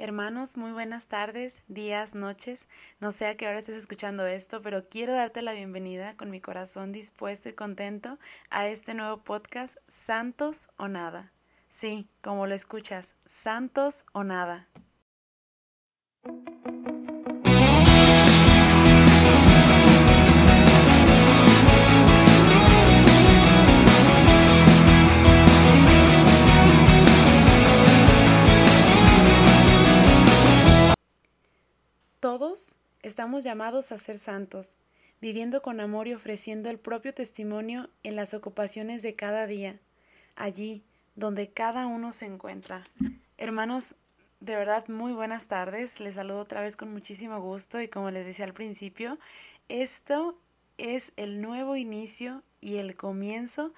Hermanos, muy buenas tardes, días, noches. No sé a qué hora estés escuchando esto, pero quiero darte la bienvenida con mi corazón dispuesto y contento a este nuevo podcast Santos o Nada. Sí, como lo escuchas, Santos o Nada. Todos estamos llamados a ser santos, viviendo con amor y ofreciendo el propio testimonio en las ocupaciones de cada día, allí donde cada uno se encuentra. Hermanos, de verdad, muy buenas tardes. Les saludo otra vez con muchísimo gusto y como les decía al principio, esto es el nuevo inicio y el comienzo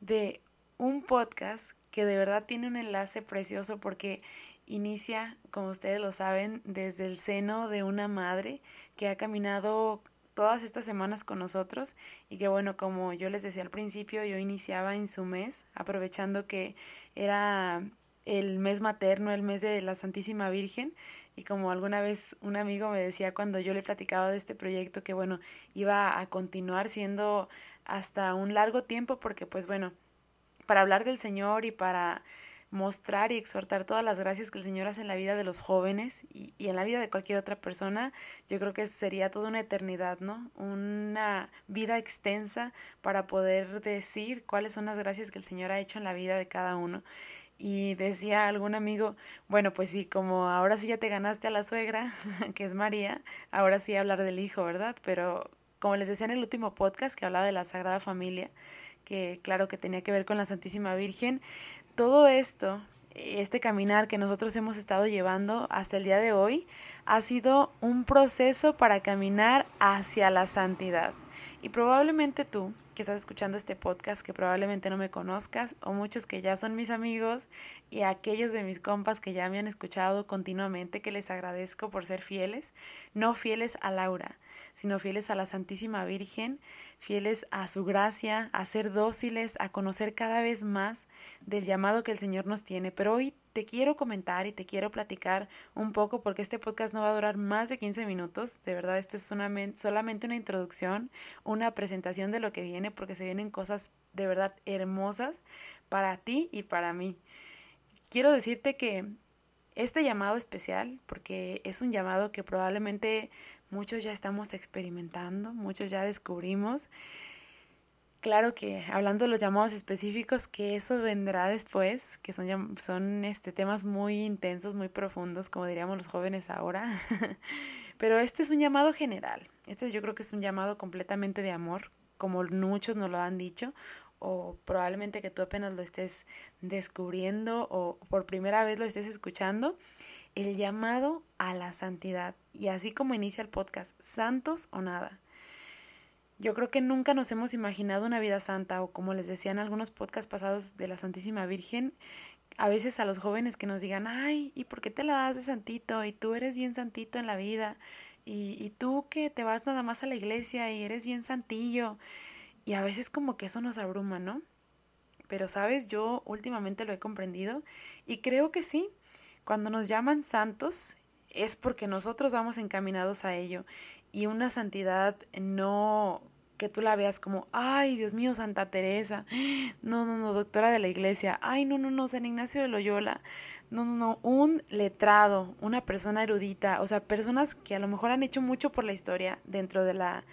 de un podcast que de verdad tiene un enlace precioso porque inicia, como ustedes lo saben, desde el seno de una madre que ha caminado todas estas semanas con nosotros y que bueno, como yo les decía al principio, yo iniciaba en su mes, aprovechando que era el mes materno, el mes de la Santísima Virgen, y como alguna vez un amigo me decía cuando yo le platicaba de este proyecto que bueno, iba a continuar siendo hasta un largo tiempo porque pues bueno, para hablar del Señor y para mostrar y exhortar todas las gracias que el Señor hace en la vida de los jóvenes y, en la vida de cualquier otra persona, yo creo que sería toda una eternidad, ¿no? Una vida extensa para poder decir cuáles son las gracias que el Señor ha hecho en la vida de cada uno. Y decía algún amigo, bueno, pues sí, como ahora sí ya te ganaste a la suegra, que es María, ahora sí hablar del hijo, ¿verdad? Pero como les decía en el último podcast que hablaba de la Sagrada Familia, que claro que tenía que ver con la Santísima Virgen, todo esto, este caminar que nosotros hemos estado llevando hasta el día de hoy, ha sido un proceso para caminar hacia la santidad. Y probablemente tú, que estás escuchando este podcast, que probablemente no me conozcas, o muchos que ya son mis amigos, y aquellos de mis compas que ya me han escuchado continuamente, que les agradezco por ser fieles, no fieles a Laura, sino fieles a la Santísima Virgen, fieles a su gracia, a ser dóciles, a conocer cada vez más del llamado que el Señor nos tiene. Pero hoy te quiero comentar y te quiero platicar un poco porque este podcast no va a durar más de 15 minutos. De verdad, esto es solamente una introducción, una presentación de lo que viene porque se vienen cosas de verdad hermosas para ti y para mí. Quiero decirte que este llamado especial, porque es un llamado que probablemente muchos ya estamos experimentando, muchos ya descubrimos, Claro que hablando de los llamados específicos, que eso vendrá después, que son, son este, temas muy intensos, muy profundos, como diríamos los jóvenes ahora. Pero este es un llamado general. Este yo creo que es un llamado completamente de amor, como muchos nos lo han dicho, o probablemente que tú apenas lo estés descubriendo o por primera vez lo estés escuchando. El llamado a la santidad. Y así como inicia el podcast, santos o nada. Yo creo que nunca nos hemos imaginado una vida santa o como les decía en algunos podcasts pasados de la Santísima Virgen, a veces a los jóvenes que nos digan, ay, ¿y por qué te la das de santito? Y tú eres bien santito en la vida. Y, y tú que te vas nada más a la iglesia y eres bien santillo. Y a veces como que eso nos abruma, ¿no? Pero sabes, yo últimamente lo he comprendido y creo que sí. Cuando nos llaman santos es porque nosotros vamos encaminados a ello y una santidad no que tú la veas como, ay, Dios mío, Santa Teresa, no, no, no, doctora de la iglesia, ay, no, no, no, San Ignacio de Loyola, no, no, no, un letrado, una persona erudita, o sea, personas que a lo mejor han hecho mucho por la historia dentro de la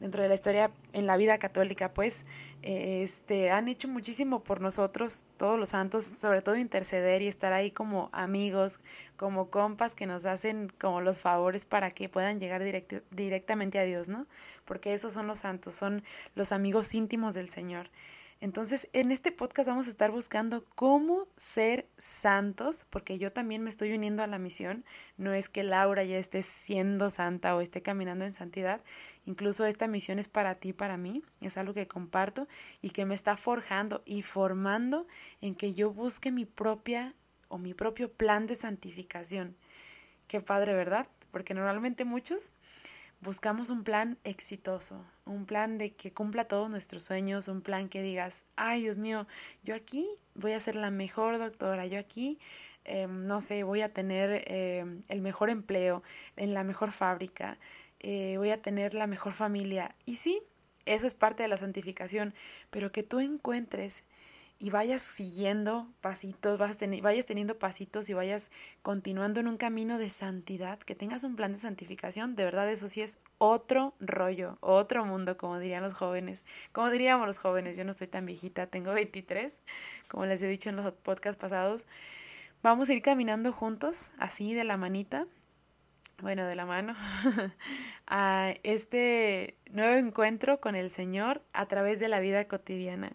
dentro de la historia en la vida católica, pues este, han hecho muchísimo por nosotros, todos los santos, sobre todo interceder y estar ahí como amigos, como compas que nos hacen como los favores para que puedan llegar directamente a Dios, ¿no? Porque esos son los santos, son los amigos íntimos del Señor. Entonces, en este podcast vamos a estar buscando cómo ser santos, porque yo también me estoy uniendo a la misión. No es que Laura ya esté siendo santa o esté caminando en santidad. Incluso esta misión es para ti, para mí. Es algo que comparto y que me está forjando y formando en que yo busque mi propia o mi propio plan de santificación. Qué padre, ¿verdad? Porque normalmente muchos buscamos un plan exitoso, un plan de que cumpla todos nuestros sueños, un plan que digas, ay Dios mío, yo aquí voy a ser la mejor doctora, yo aquí em, no sé, voy a tener em, el mejor empleo en la mejor fábrica, eh, voy a tener la mejor familia. Y sí, eso es parte de la santificación, pero que tú encuentres y vayas siguiendo pasitos, vas vayas teniendo pasitos y vayas continuando en un camino de santidad, que tengas un plan de santificación, de verdad eso sí es otro rollo, otro mundo, como dirían los jóvenes, como diríamos los jóvenes, yo no estoy tan viejita, tengo 23, como les he dicho en los podcasts pasados, vamos a ir caminando juntos, así de la manita, bueno, de la mano, a este nuevo encuentro con el Señor a través de la vida cotidiana.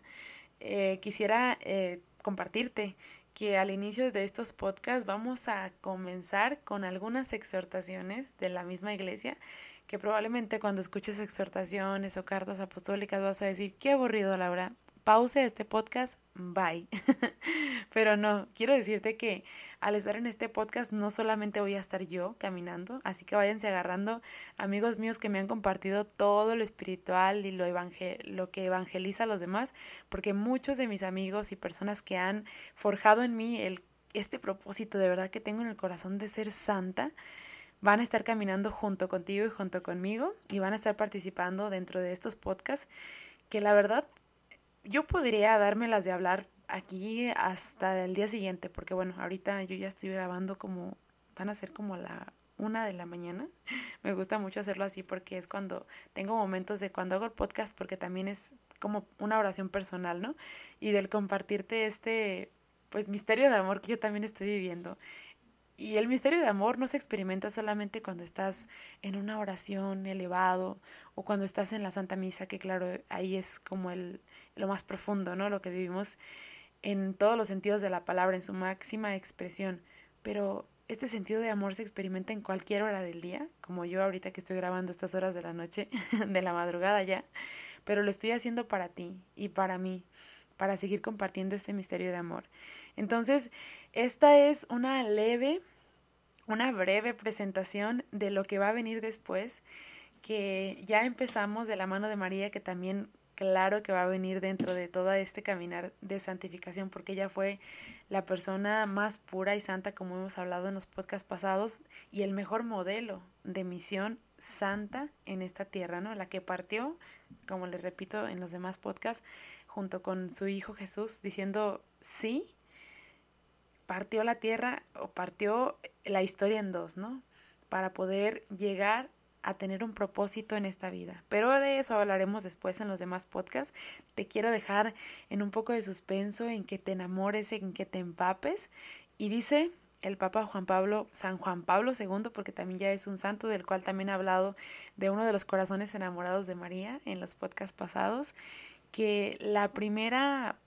Eh, quisiera eh, compartirte que al inicio de estos podcasts vamos a comenzar con algunas exhortaciones de la misma iglesia que probablemente cuando escuches exhortaciones o cartas apostólicas vas a decir, qué aburrido Laura, pause este podcast, bye. Pero no, quiero decirte que al estar en este podcast no solamente voy a estar yo caminando, así que váyanse agarrando amigos míos que me han compartido todo lo espiritual y lo, lo que evangeliza a los demás, porque muchos de mis amigos y personas que han forjado en mí este propósito de verdad que tengo en el corazón de ser santa, van a estar caminando junto contigo y junto conmigo y van a estar participando dentro de estos podcasts que la verdad yo podría dármelas de hablar aquí hasta el día siguiente, porque bueno, ahorita yo ya estoy grabando como, van a ser como la una de la mañana. Me gusta mucho hacerlo así porque es cuando tengo momentos de cuando hago el podcast, porque también es como una oración personal, ¿no? Y del compartirte este, pues, misterio de amor que yo también estoy viviendo. Y el misterio de amor no se experimenta solamente cuando estás en una oración elevado o cuando estás en la Santa Misa, que claro, ahí es como el, lo más profundo, ¿no? Lo que vivimos en todos los sentidos de la palabra, en su máxima expresión. Pero este sentido de amor se experimenta en cualquier hora del día, como yo ahorita que estoy grabando estas horas de la noche, de la madrugada ya, pero lo estoy haciendo para ti y para mí, para seguir compartiendo este misterio de amor. Entonces, esta es una leve una breve presentación de lo que va a venir después, que ya empezamos de la mano de María, que también claro que va a venir dentro de todo este caminar de santificación, porque ella fue la persona más pura y santa, como hemos hablado en los podcasts pasados, y el mejor modelo de misión santa en esta tierra, ¿no? La que partió, como les repito en los demás podcasts, junto con su hijo Jesús, diciendo sí partió la tierra o partió la historia en dos, ¿no? Para poder llegar a tener un propósito en esta vida. Pero de eso hablaremos después en los demás podcasts. Te quiero dejar en un poco de suspenso, en que te enamores, en que te empapes. Y dice el Papa Juan Pablo, San Juan Pablo II, porque también ya es un santo del cual también he hablado de uno de los corazones enamorados de María en los podcasts pasados, que la primera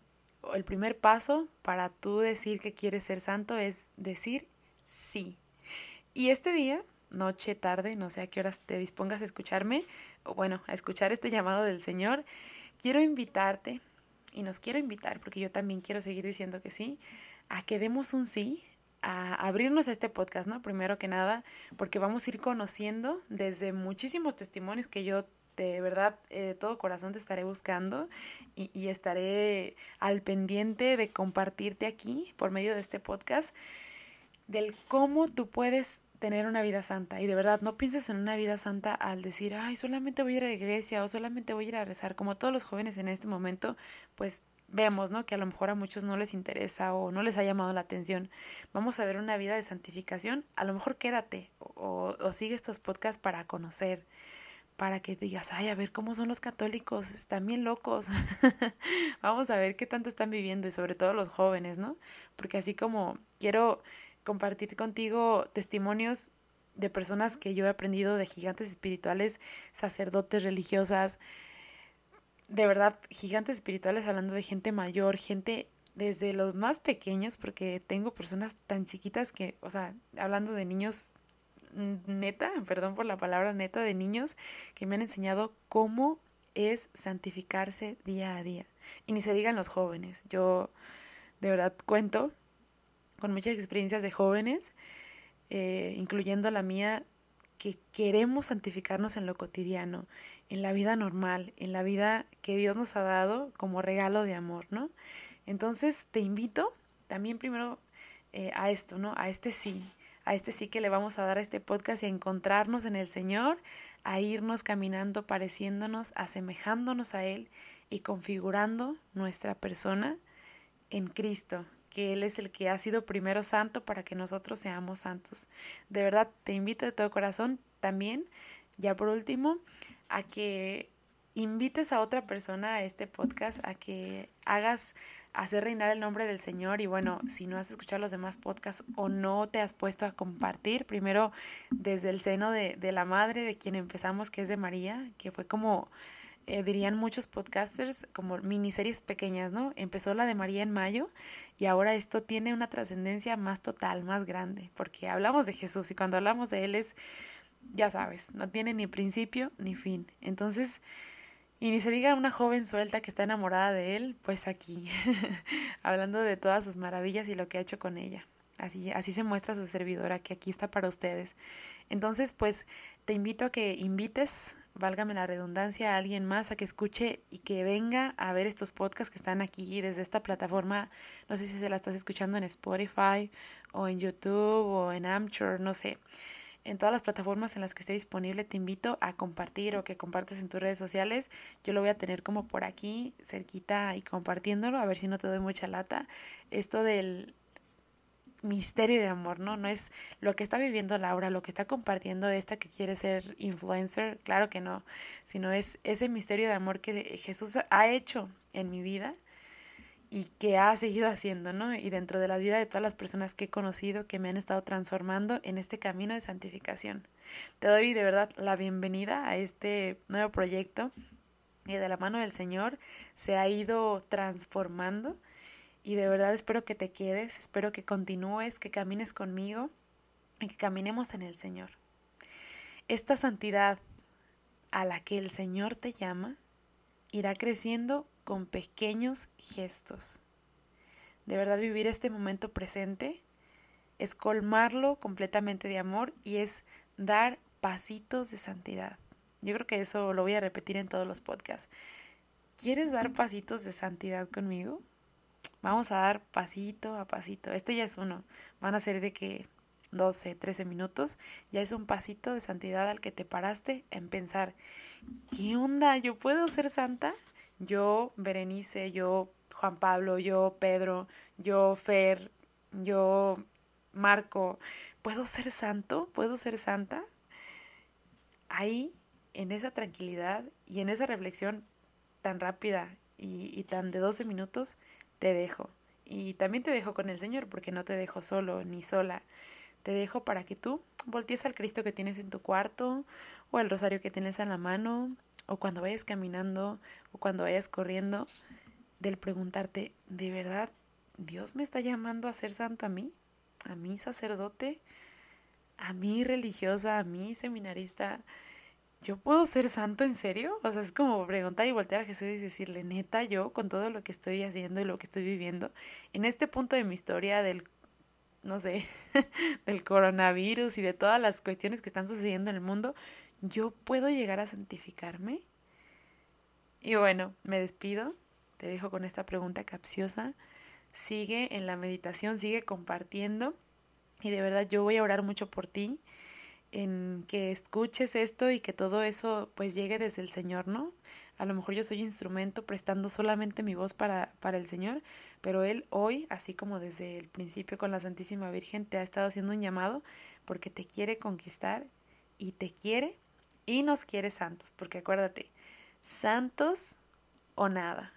el primer paso para tú decir que quieres ser santo es decir sí. Y este día, noche, tarde, no sé a qué horas te dispongas a escucharme, o bueno, a escuchar este llamado del Señor, quiero invitarte, y nos quiero invitar, porque yo también quiero seguir diciendo que sí, a que demos un sí, a abrirnos a este podcast, ¿no? Primero que nada, porque vamos a ir conociendo desde muchísimos testimonios que yo de verdad eh, de todo corazón te estaré buscando y, y, estaré al pendiente de compartirte aquí por medio de este podcast del cómo tú puedes tener una vida santa. Y de verdad, no pienses en una vida santa al decir, ay, solamente voy a ir a la iglesia o solamente voy a ir a rezar. Como todos los jóvenes en este momento, pues vemos, ¿no? Que a lo mejor a muchos no les interesa o no les ha llamado la atención. Vamos a ver una vida de santificación. A lo mejor quédate o, o sigue estos podcasts para conocer para que digas, ay, a ver cómo son los católicos, están bien locos. Vamos a ver qué tanto están viviendo y sobre todo los jóvenes, ¿no? Porque así como quiero compartir contigo testimonios de personas que yo he aprendido de gigantes espirituales, sacerdotes religiosas, de verdad, gigantes espirituales hablando de gente mayor, gente desde los más pequeños, porque tengo personas tan chiquitas que, o sea, hablando de niños neta, perdón por la palabra neta, de niños que me han enseñado cómo es santificarse día a día. Y ni se digan los jóvenes. Yo de verdad cuento con muchas experiencias de jóvenes, eh, incluyendo la mía, que queremos santificarnos en lo cotidiano, en la vida normal, en la vida que Dios nos ha dado como regalo de amor, ¿no? Entonces te invito también primero eh, a esto, ¿no? A este sí, a este sí que le vamos a dar a este podcast y a encontrarnos en el Señor, a irnos caminando, pareciéndonos, asemejándonos a Él y configurando nuestra persona en Cristo, que Él es el que ha sido primero santo para que nosotros seamos santos. De verdad, te invito de todo corazón también, ya por último, a que invites a otra persona a este podcast, a que hagas hacer reinar el nombre del Señor y bueno, si no has escuchado los demás podcasts o no te has puesto a compartir, primero desde el seno de, de la madre de quien empezamos, que es de María, que fue como eh, dirían muchos podcasters, como miniseries pequeñas, ¿no? Empezó la de María en mayo y ahora esto tiene una trascendencia más total, más grande, porque hablamos de Jesús y cuando hablamos de Él es, ya sabes, no tiene ni principio ni fin. Entonces, y ni se diga una joven suelta que está enamorada de él, pues aquí, hablando de todas sus maravillas y lo que ha hecho con ella. Así, así se muestra su servidora, que aquí está para ustedes. Entonces, pues te invito a que invites, válgame la redundancia, a alguien más a que escuche y que venga a ver estos podcasts que están aquí desde esta plataforma. No sé si se la estás escuchando en Spotify o en YouTube o en Amchor, no sé en todas las plataformas en las que esté disponible, te invito a compartir o que compartas en tus redes sociales. Yo lo voy a tener como por aquí, cerquita y compartiéndolo, a ver si no te doy mucha lata. Esto del misterio de amor, ¿no? No es lo que está viviendo Laura, lo que está compartiendo esta que quiere ser influencer, claro que no, sino es ese misterio de amor que Jesús ha hecho en mi vida y que ha seguido haciendo, ¿no? Y dentro de la vida de todas las personas que he conocido que me han estado transformando en este camino de santificación. Te doy de verdad la bienvenida a este nuevo proyecto y de la mano del Señor se ha ido transformando y de verdad espero que te quedes, espero que continúes, que camines conmigo y que caminemos en el Señor. Esta santidad a la que el Señor te llama irá creciendo con pequeños gestos. De verdad vivir este momento presente es colmarlo completamente de amor y es dar pasitos de santidad. Yo creo que eso lo voy a repetir en todos los podcasts. ¿Quieres dar pasitos de santidad conmigo? Vamos a dar pasito a pasito. Este ya es uno. Van a ser de que 12, 13 minutos. Ya es un pasito de santidad al que te paraste en pensar, ¿qué onda? ¿Yo puedo ser santa? Yo, Berenice, yo, Juan Pablo, yo, Pedro, yo, Fer, yo, Marco, ¿puedo ser santo? ¿Puedo ser santa? Ahí, en esa tranquilidad y en esa reflexión tan rápida y, y tan de 12 minutos, te dejo. Y también te dejo con el Señor porque no te dejo solo ni sola. Te dejo para que tú voltees al Cristo que tienes en tu cuarto o el rosario que tienes en la mano o cuando vayas caminando o cuando vayas corriendo, del preguntarte, ¿de verdad Dios me está llamando a ser santo a mí? ¿A mí sacerdote? ¿A mí religiosa? ¿A mí seminarista? ¿Yo puedo ser santo en serio? O sea, es como preguntar y voltear a Jesús y decirle, neta, yo con todo lo que estoy haciendo y lo que estoy viviendo, en este punto de mi historia del, no sé, del coronavirus y de todas las cuestiones que están sucediendo en el mundo, ¿yo puedo llegar a santificarme? Y bueno, me despido, te dejo con esta pregunta capciosa. Sigue en la meditación, sigue compartiendo y de verdad yo voy a orar mucho por ti en que escuches esto y que todo eso pues llegue desde el Señor, ¿no? A lo mejor yo soy instrumento prestando solamente mi voz para, para el Señor, pero Él hoy, así como desde el principio con la Santísima Virgen, te ha estado haciendo un llamado porque te quiere conquistar y te quiere y nos quiere santos, porque acuérdate, santos o nada.